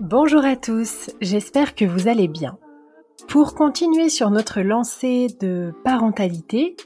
Bonjour à tous, j'espère que vous allez bien. Pour continuer sur notre lancée de parentalité,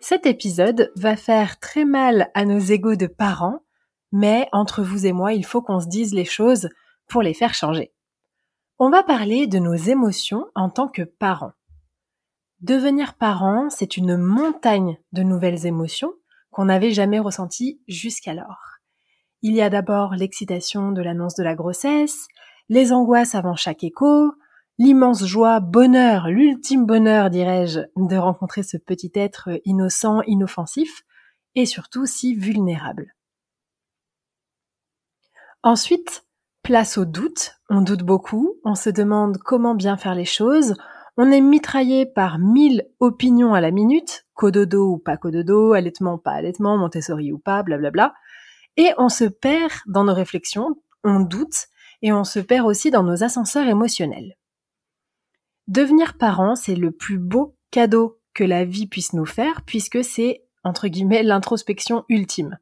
cet épisode va faire très mal à nos égaux de parents, mais entre vous et moi, il faut qu'on se dise les choses pour les faire changer. On va parler de nos émotions en tant que parents. Devenir parent, c'est une montagne de nouvelles émotions qu'on n'avait jamais ressenties jusqu'alors. Il y a d'abord l'excitation de l'annonce de la grossesse, les angoisses avant chaque écho, l'immense joie, bonheur, l'ultime bonheur, dirais-je, de rencontrer ce petit être innocent, inoffensif, et surtout si vulnérable. Ensuite, place au doute, on doute beaucoup, on se demande comment bien faire les choses, on est mitraillé par mille opinions à la minute, cododo ou pas cododo, allaitement pas allaitement, Montessori ou pas, blablabla, et on se perd dans nos réflexions, on doute, et on se perd aussi dans nos ascenseurs émotionnels. Devenir parent, c'est le plus beau cadeau que la vie puisse nous faire puisque c'est, entre guillemets, l'introspection ultime.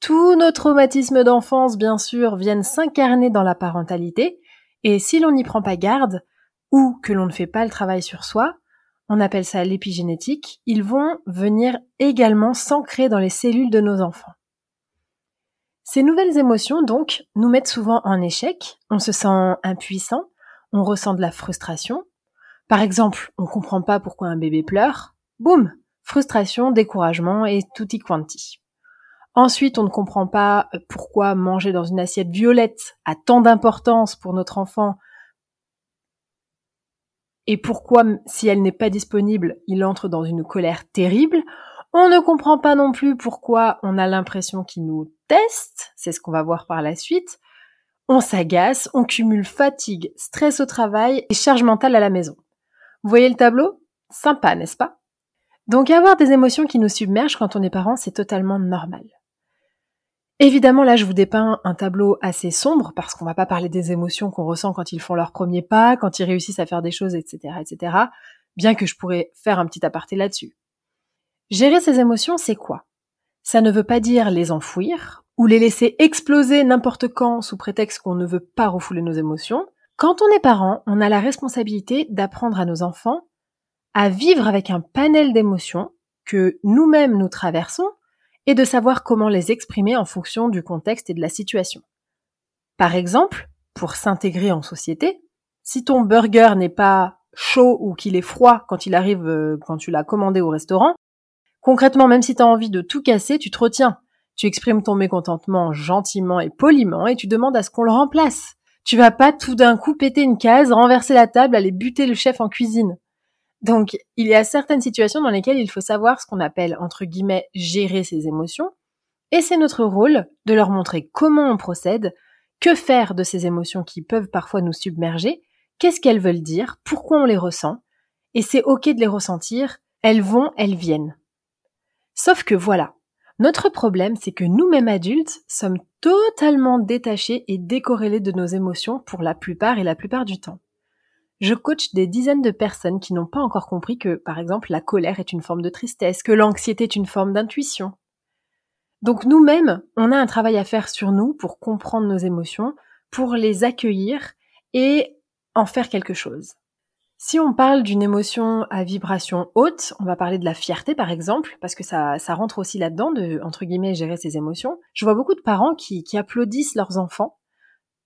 Tous nos traumatismes d'enfance, bien sûr, viennent s'incarner dans la parentalité et si l'on n'y prend pas garde ou que l'on ne fait pas le travail sur soi, on appelle ça l'épigénétique, ils vont venir également s'ancrer dans les cellules de nos enfants. Ces nouvelles émotions, donc, nous mettent souvent en échec, on se sent impuissant, on ressent de la frustration. Par exemple, on comprend pas pourquoi un bébé pleure. Boum! Frustration, découragement et tutti quanti. Ensuite, on ne comprend pas pourquoi manger dans une assiette violette a tant d'importance pour notre enfant et pourquoi, si elle n'est pas disponible, il entre dans une colère terrible. On ne comprend pas non plus pourquoi on a l'impression qu'il nous teste, c'est ce qu'on va voir par la suite. On s'agace, on cumule fatigue, stress au travail et charge mentale à la maison. Vous voyez le tableau? Sympa, n'est-ce pas? Donc avoir des émotions qui nous submergent quand on est parent, c'est totalement normal. Évidemment, là, je vous dépeins un tableau assez sombre parce qu'on va pas parler des émotions qu'on ressent quand ils font leur premier pas, quand ils réussissent à faire des choses, etc., etc. Bien que je pourrais faire un petit aparté là-dessus. Gérer ces émotions, c'est quoi? Ça ne veut pas dire les enfouir ou les laisser exploser n'importe quand sous prétexte qu'on ne veut pas refouler nos émotions. Quand on est parent, on a la responsabilité d'apprendre à nos enfants à vivre avec un panel d'émotions que nous-mêmes nous traversons et de savoir comment les exprimer en fonction du contexte et de la situation. Par exemple, pour s'intégrer en société, si ton burger n'est pas chaud ou qu'il est froid quand il arrive euh, quand tu l'as commandé au restaurant, Concrètement, même si tu as envie de tout casser, tu te retiens. Tu exprimes ton mécontentement gentiment et poliment et tu demandes à ce qu'on le remplace. Tu vas pas tout d'un coup péter une case, renverser la table, aller buter le chef en cuisine. Donc, il y a certaines situations dans lesquelles il faut savoir ce qu'on appelle, entre guillemets, gérer ses émotions Et c'est notre rôle de leur montrer comment on procède, que faire de ces émotions qui peuvent parfois nous submerger, qu'est-ce qu'elles veulent dire, pourquoi on les ressent, et c'est ok de les ressentir, elles vont, elles viennent. Sauf que voilà, notre problème c'est que nous-mêmes adultes sommes totalement détachés et décorrélés de nos émotions pour la plupart et la plupart du temps. Je coach des dizaines de personnes qui n'ont pas encore compris que, par exemple, la colère est une forme de tristesse, que l'anxiété est une forme d'intuition. Donc nous-mêmes, on a un travail à faire sur nous pour comprendre nos émotions, pour les accueillir et en faire quelque chose. Si on parle d'une émotion à vibration haute, on va parler de la fierté par exemple, parce que ça, rentre aussi là-dedans de, entre guillemets, gérer ses émotions. Je vois beaucoup de parents qui, qui applaudissent leurs enfants,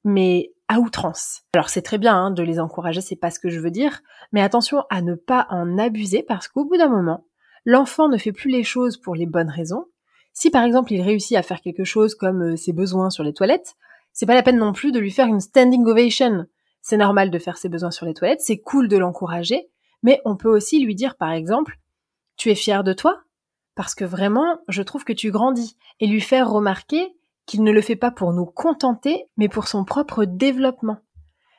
mais à outrance. Alors c'est très bien hein, de les encourager, c'est pas ce que je veux dire, mais attention à ne pas en abuser parce qu'au bout d'un moment, l'enfant ne fait plus les choses pour les bonnes raisons. Si par exemple il réussit à faire quelque chose comme euh, ses besoins sur les toilettes, c'est pas la peine non plus de lui faire une standing ovation. C'est normal de faire ses besoins sur les toilettes, c'est cool de l'encourager, mais on peut aussi lui dire par exemple, tu es fier de toi? Parce que vraiment, je trouve que tu grandis et lui faire remarquer qu'il ne le fait pas pour nous contenter, mais pour son propre développement.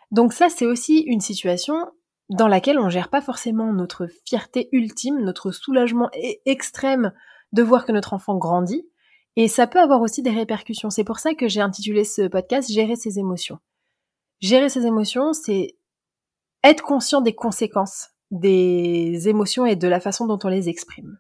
Donc ça, c'est aussi une situation dans laquelle on gère pas forcément notre fierté ultime, notre soulagement extrême de voir que notre enfant grandit, et ça peut avoir aussi des répercussions. C'est pour ça que j'ai intitulé ce podcast Gérer ses émotions. Gérer ses émotions, c'est être conscient des conséquences des émotions et de la façon dont on les exprime.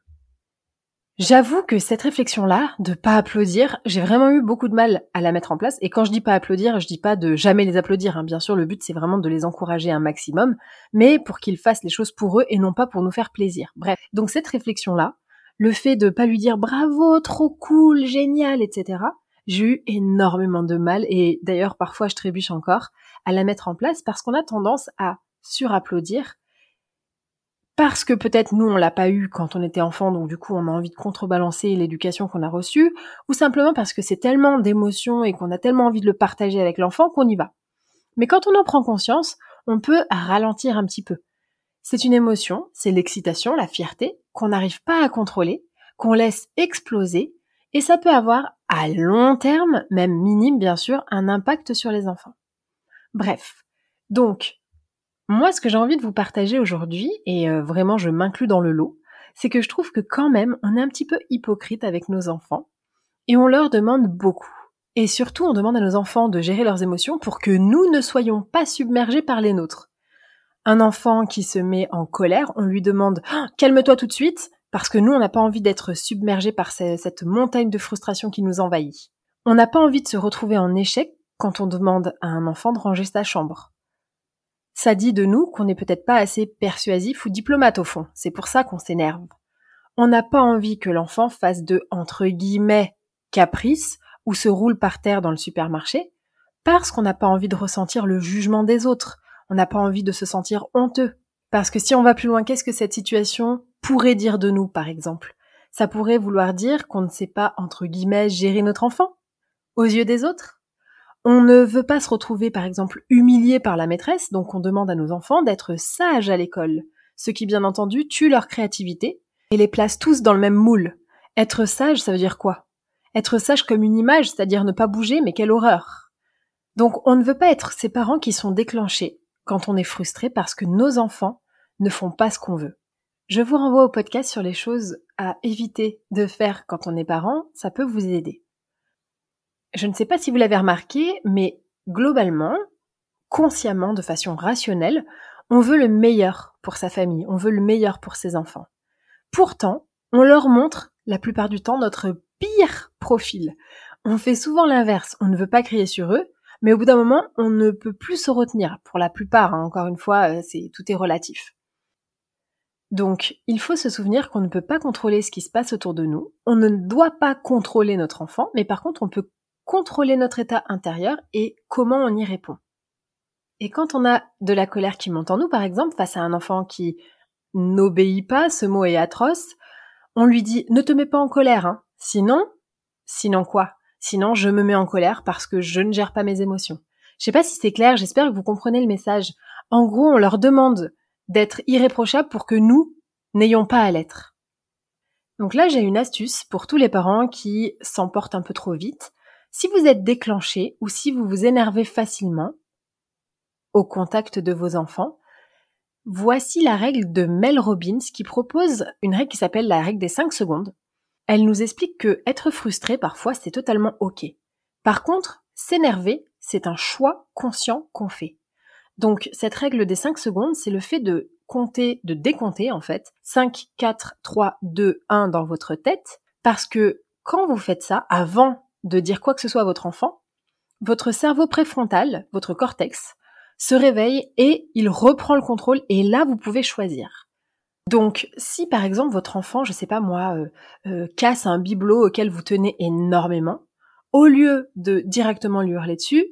J'avoue que cette réflexion-là, de pas applaudir, j'ai vraiment eu beaucoup de mal à la mettre en place. Et quand je dis pas applaudir, je dis pas de jamais les applaudir. Hein. Bien sûr, le but c'est vraiment de les encourager un maximum, mais pour qu'ils fassent les choses pour eux et non pas pour nous faire plaisir. Bref, donc cette réflexion-là, le fait de pas lui dire bravo, trop cool, génial, etc. J'ai eu énormément de mal et d'ailleurs parfois je trébuche encore à la mettre en place parce qu'on a tendance à surapplaudir parce que peut-être nous on l'a pas eu quand on était enfant, donc du coup on a envie de contrebalancer l'éducation qu'on a reçue, ou simplement parce que c'est tellement d'émotions et qu'on a tellement envie de le partager avec l'enfant qu'on y va. Mais quand on en prend conscience, on peut ralentir un petit peu. C'est une émotion, c'est l'excitation, la fierté, qu'on n'arrive pas à contrôler, qu'on laisse exploser, et ça peut avoir, à long terme, même minime bien sûr, un impact sur les enfants. Bref. Donc, moi, ce que j'ai envie de vous partager aujourd'hui, et euh, vraiment je m'inclus dans le lot, c'est que je trouve que quand même on est un petit peu hypocrite avec nos enfants, et on leur demande beaucoup. Et surtout, on demande à nos enfants de gérer leurs émotions pour que nous ne soyons pas submergés par les nôtres. Un enfant qui se met en colère, on lui demande oh, calme-toi tout de suite, parce que nous, on n'a pas envie d'être submergés par cette montagne de frustration qui nous envahit. On n'a pas envie de se retrouver en échec quand on demande à un enfant de ranger sa chambre ça dit de nous qu'on n'est peut-être pas assez persuasif ou diplomate au fond. C'est pour ça qu'on s'énerve. On n'a pas envie que l'enfant fasse de entre guillemets caprice ou se roule par terre dans le supermarché parce qu'on n'a pas envie de ressentir le jugement des autres. On n'a pas envie de se sentir honteux. Parce que si on va plus loin, qu'est-ce que cette situation pourrait dire de nous, par exemple? Ça pourrait vouloir dire qu'on ne sait pas, entre guillemets, gérer notre enfant aux yeux des autres? On ne veut pas se retrouver, par exemple, humilié par la maîtresse, donc on demande à nos enfants d'être sages à l'école, ce qui, bien entendu, tue leur créativité et les place tous dans le même moule. Être sage, ça veut dire quoi? Être sage comme une image, c'est-à-dire ne pas bouger, mais quelle horreur Donc on ne veut pas être ces parents qui sont déclenchés quand on est frustré parce que nos enfants ne font pas ce qu'on veut. Je vous renvoie au podcast sur les choses à éviter de faire quand on est parent, ça peut vous aider. Je ne sais pas si vous l'avez remarqué, mais globalement, consciemment, de façon rationnelle, on veut le meilleur pour sa famille, on veut le meilleur pour ses enfants. Pourtant, on leur montre la plupart du temps notre pire profil. On fait souvent l'inverse, on ne veut pas crier sur eux, mais au bout d'un moment, on ne peut plus se retenir. Pour la plupart, hein, encore une fois, euh, c'est tout est relatif. Donc, il faut se souvenir qu'on ne peut pas contrôler ce qui se passe autour de nous. On ne doit pas contrôler notre enfant, mais par contre, on peut contrôler notre état intérieur et comment on y répond. Et quand on a de la colère qui monte en nous, par exemple, face à un enfant qui n'obéit pas, ce mot est atroce, on lui dit ne te mets pas en colère, hein. sinon, sinon quoi? Sinon je me mets en colère parce que je ne gère pas mes émotions. Je sais pas si c'est clair, j'espère que vous comprenez le message. En gros, on leur demande d'être irréprochables pour que nous n'ayons pas à l'être. Donc là, j'ai une astuce pour tous les parents qui s'emportent un peu trop vite. Si vous êtes déclenché ou si vous vous énervez facilement au contact de vos enfants, voici la règle de Mel Robbins qui propose une règle qui s'appelle la règle des 5 secondes. Elle nous explique que être frustré parfois c'est totalement ok. Par contre, s'énerver, c'est un choix conscient qu'on fait. Donc cette règle des 5 secondes, c'est le fait de compter, de décompter en fait, 5, 4, 3, 2, 1 dans votre tête, parce que quand vous faites ça, avant de dire quoi que ce soit à votre enfant, votre cerveau préfrontal, votre cortex, se réveille et il reprend le contrôle et là vous pouvez choisir. Donc si par exemple votre enfant, je sais pas moi, euh, euh, casse un bibelot auquel vous tenez énormément, au lieu de directement lui hurler dessus,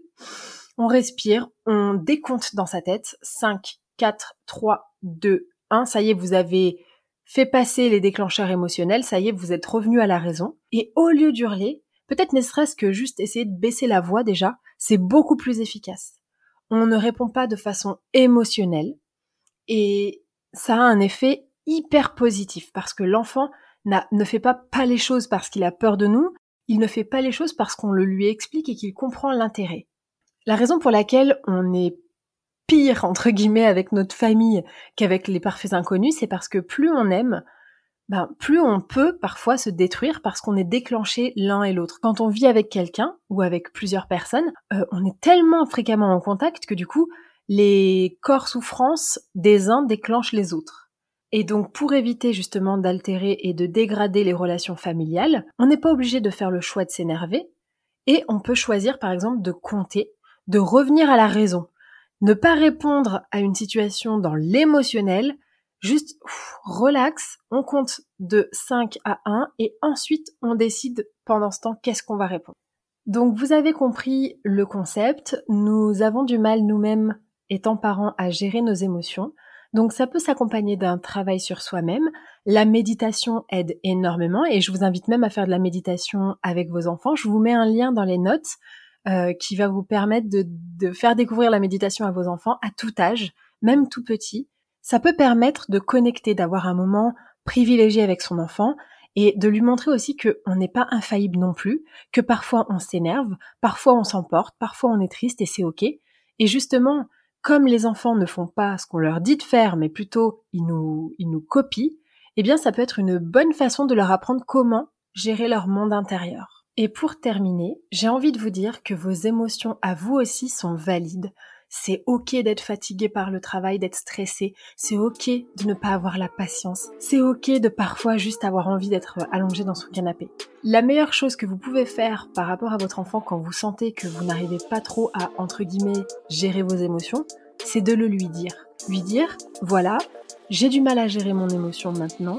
on respire, on décompte dans sa tête 5, 4, 3, 2, 1, ça y est, vous avez fait passer les déclencheurs émotionnels, ça y est, vous êtes revenu à la raison. Et au lieu d'hurler, peut-être ne serait-ce que juste essayer de baisser la voix déjà, c'est beaucoup plus efficace. On ne répond pas de façon émotionnelle et ça a un effet hyper positif parce que l'enfant ne fait pas pas les choses parce qu'il a peur de nous, il ne fait pas les choses parce qu'on le lui explique et qu'il comprend l'intérêt. La raison pour laquelle on est pire, entre guillemets, avec notre famille qu'avec les parfaits inconnus, c'est parce que plus on aime, ben, plus on peut parfois se détruire parce qu'on est déclenché l'un et l'autre. Quand on vit avec quelqu'un ou avec plusieurs personnes, euh, on est tellement fréquemment en contact que du coup, les corps souffrances des uns déclenchent les autres. Et donc, pour éviter justement d'altérer et de dégrader les relations familiales, on n'est pas obligé de faire le choix de s'énerver, et on peut choisir par exemple de compter, de revenir à la raison. Ne pas répondre à une situation dans l'émotionnel, juste relax, on compte de 5 à 1 et ensuite on décide pendant ce temps qu'est-ce qu'on va répondre. Donc vous avez compris le concept, nous avons du mal nous-mêmes étant parents à gérer nos émotions. Donc ça peut s'accompagner d'un travail sur soi-même. La méditation aide énormément et je vous invite même à faire de la méditation avec vos enfants. Je vous mets un lien dans les notes euh, qui va vous permettre de, faire découvrir la méditation à vos enfants à tout âge, même tout petit. Ça peut permettre de connecter, d'avoir un moment privilégié avec son enfant et de lui montrer aussi qu'on n'est pas infaillible non plus, que parfois on s'énerve, parfois on s'emporte, parfois on est triste et c'est ok. Et justement, comme les enfants ne font pas ce qu'on leur dit de faire, mais plutôt ils nous, ils nous copient, eh bien ça peut être une bonne façon de leur apprendre comment gérer leur monde intérieur. Et pour terminer, j'ai envie de vous dire que vos émotions à vous aussi sont valides. C'est ok d'être fatigué par le travail, d'être stressé. C'est ok de ne pas avoir la patience. C'est ok de parfois juste avoir envie d'être allongé dans son canapé. La meilleure chose que vous pouvez faire par rapport à votre enfant quand vous sentez que vous n'arrivez pas trop à, entre guillemets, gérer vos émotions, c'est de le lui dire. Lui dire, voilà, j'ai du mal à gérer mon émotion maintenant.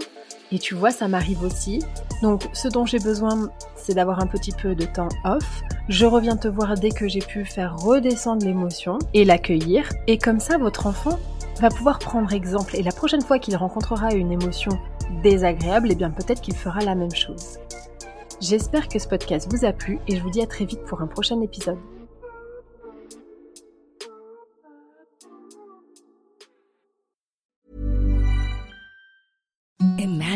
Et tu vois, ça m'arrive aussi. Donc, ce dont j'ai besoin, c'est d'avoir un petit peu de temps off. Je reviens te voir dès que j'ai pu faire redescendre l'émotion et l'accueillir. Et comme ça, votre enfant va pouvoir prendre exemple. Et la prochaine fois qu'il rencontrera une émotion désagréable, eh bien peut-être qu'il fera la même chose. J'espère que ce podcast vous a plu et je vous dis à très vite pour un prochain épisode.